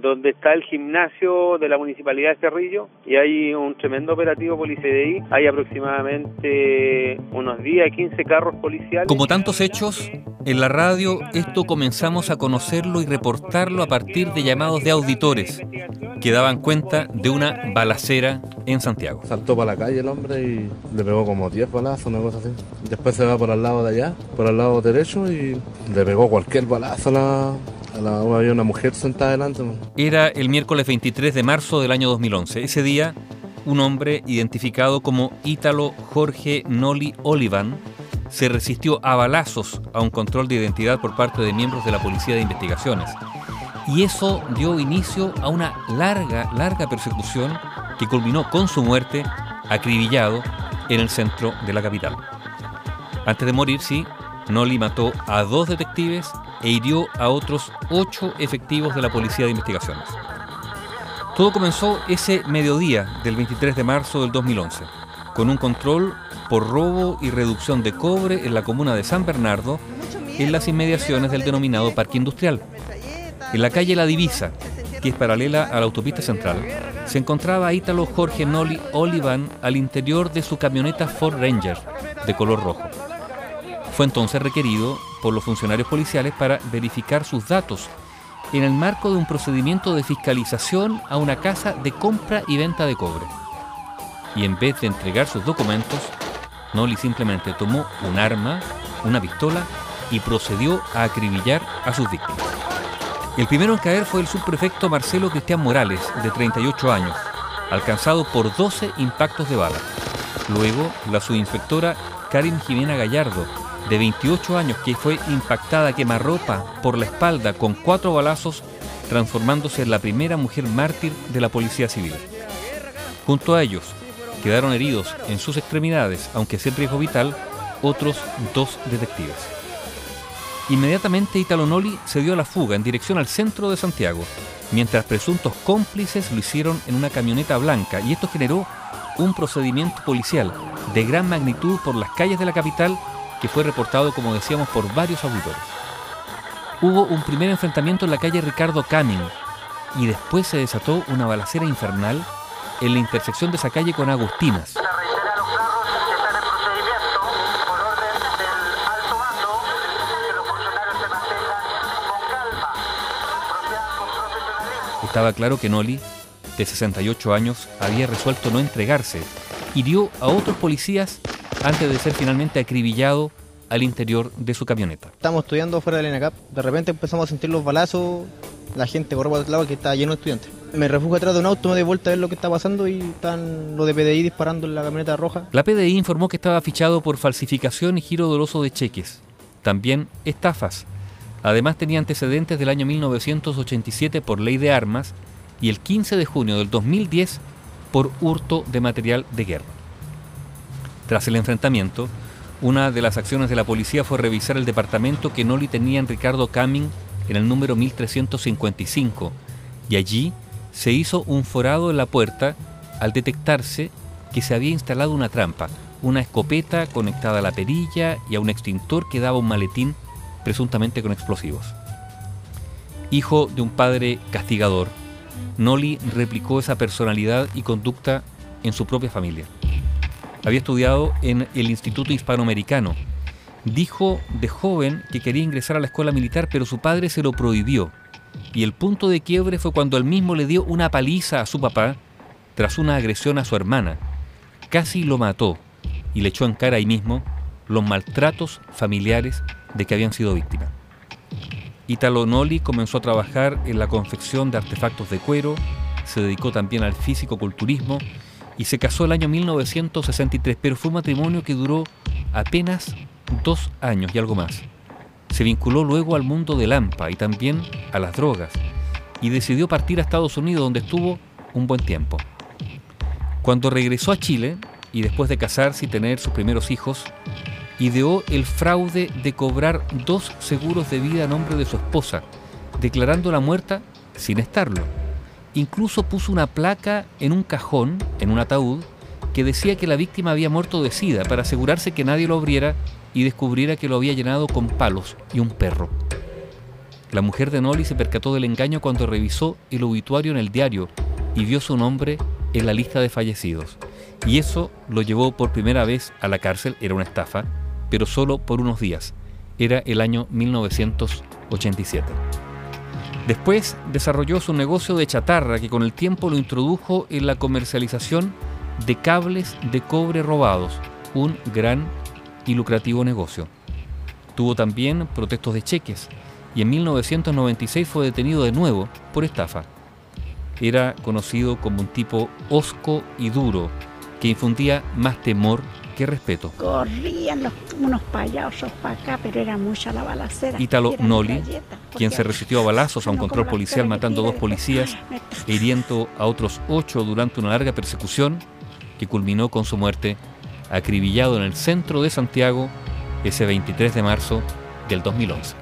donde está el gimnasio de la Municipalidad de Cerrillo y hay un tremendo operativo policía Hay aproximadamente unos 10 a 15 carros policiales. Como tantos hechos, en la radio esto comenzamos a conocerlo y reportarlo a partir de llamados de auditores que daban cuenta de una balacera en Santiago. Saltó para la calle el hombre y le pegó como 10 balazos, una cosa así. Después se va por el lado de allá, por el lado derecho y le pegó cualquier balazo a la, había una mujer sentada delante. Era el miércoles 23 de marzo del año 2011. Ese día, un hombre identificado como Ítalo Jorge Noli Olivan se resistió a balazos a un control de identidad por parte de miembros de la Policía de Investigaciones. Y eso dio inicio a una larga, larga persecución que culminó con su muerte acribillado en el centro de la capital. Antes de morir, sí, Noli mató a dos detectives e hirió a otros ocho efectivos de la Policía de Investigaciones. Todo comenzó ese mediodía del 23 de marzo del 2011, con un control por robo y reducción de cobre en la comuna de San Bernardo, en las inmediaciones del denominado Parque Industrial. En la calle La Divisa, que es paralela a la autopista central, se encontraba Ítalo Jorge Noli Olivan al interior de su camioneta Ford Ranger de color rojo. Fue entonces requerido por los funcionarios policiales para verificar sus datos en el marco de un procedimiento de fiscalización a una casa de compra y venta de cobre. Y en vez de entregar sus documentos, Noli simplemente tomó un arma, una pistola y procedió a acribillar a sus víctimas. El primero en caer fue el subprefecto Marcelo Cristian Morales, de 38 años, alcanzado por 12 impactos de bala. Luego, la subinspectora Karin Jimena Gallardo, de 28 años que fue impactada quemarropa por la espalda con cuatro balazos, transformándose en la primera mujer mártir de la Policía Civil. Junto a ellos, quedaron heridos en sus extremidades, aunque sin riesgo vital, otros dos detectives. Inmediatamente Italo Noli se dio a la fuga en dirección al centro de Santiago, mientras presuntos cómplices lo hicieron en una camioneta blanca y esto generó un procedimiento policial de gran magnitud por las calles de la capital que fue reportado, como decíamos, por varios auditores. Hubo un primer enfrentamiento en la calle Ricardo Camin y después se desató una balacera infernal en la intersección de esa calle con Agustinas. Estaba claro que Noli, de 68 años, había resuelto no entregarse. y dio a otros policías antes de ser finalmente acribillado al interior de su camioneta. Estamos estudiando fuera del ENACAP, de repente empezamos a sentir los balazos, la gente corre por otro lado que está lleno de estudiantes. Me refugio atrás de un auto, me doy vuelta a ver lo que está pasando y están los de PDI disparando en la camioneta roja. La PDI informó que estaba fichado por falsificación y giro doloso de cheques, también estafas. Además tenía antecedentes del año 1987 por ley de armas y el 15 de junio del 2010 por hurto de material de guerra. Tras el enfrentamiento, una de las acciones de la policía fue revisar el departamento que Noli tenía en Ricardo Camin en el número 1355 y allí se hizo un forado en la puerta al detectarse que se había instalado una trampa, una escopeta conectada a la perilla y a un extintor que daba un maletín presuntamente con explosivos. Hijo de un padre castigador, Noli replicó esa personalidad y conducta en su propia familia. Había estudiado en el Instituto Hispanoamericano. Dijo de joven que quería ingresar a la escuela militar, pero su padre se lo prohibió. Y el punto de quiebre fue cuando él mismo le dio una paliza a su papá tras una agresión a su hermana. Casi lo mató y le echó en cara ahí mismo los maltratos familiares de que habían sido víctimas. Italo Noli comenzó a trabajar en la confección de artefactos de cuero, se dedicó también al físico-culturismo y se casó el año 1963, pero fue un matrimonio que duró apenas dos años y algo más. Se vinculó luego al mundo del AMPA y también a las drogas y decidió partir a Estados Unidos donde estuvo un buen tiempo. Cuando regresó a Chile y después de casarse y tener sus primeros hijos, ideó el fraude de cobrar dos seguros de vida a nombre de su esposa, declarándola muerta sin estarlo Incluso puso una placa en un cajón, en un ataúd, que decía que la víctima había muerto de sida para asegurarse que nadie lo abriera y descubriera que lo había llenado con palos y un perro. La mujer de Noli se percató del engaño cuando revisó el obituario en el diario y vio su nombre en la lista de fallecidos. Y eso lo llevó por primera vez a la cárcel, era una estafa, pero solo por unos días. Era el año 1987. Después desarrolló su negocio de chatarra que con el tiempo lo introdujo en la comercialización de cables de cobre robados, un gran y lucrativo negocio. Tuvo también protestos de cheques y en 1996 fue detenido de nuevo por estafa. Era conocido como un tipo hosco y duro, que infundía más temor respeto. Corrían los, unos payasos para acá, pero era mucha la balacera. Ítalo Noli, quien se resistió a balazos a un control policial matando a dos policías e hiriendo a otros ocho durante una larga persecución que culminó con su muerte acribillado en el centro de Santiago ese 23 de marzo del 2011.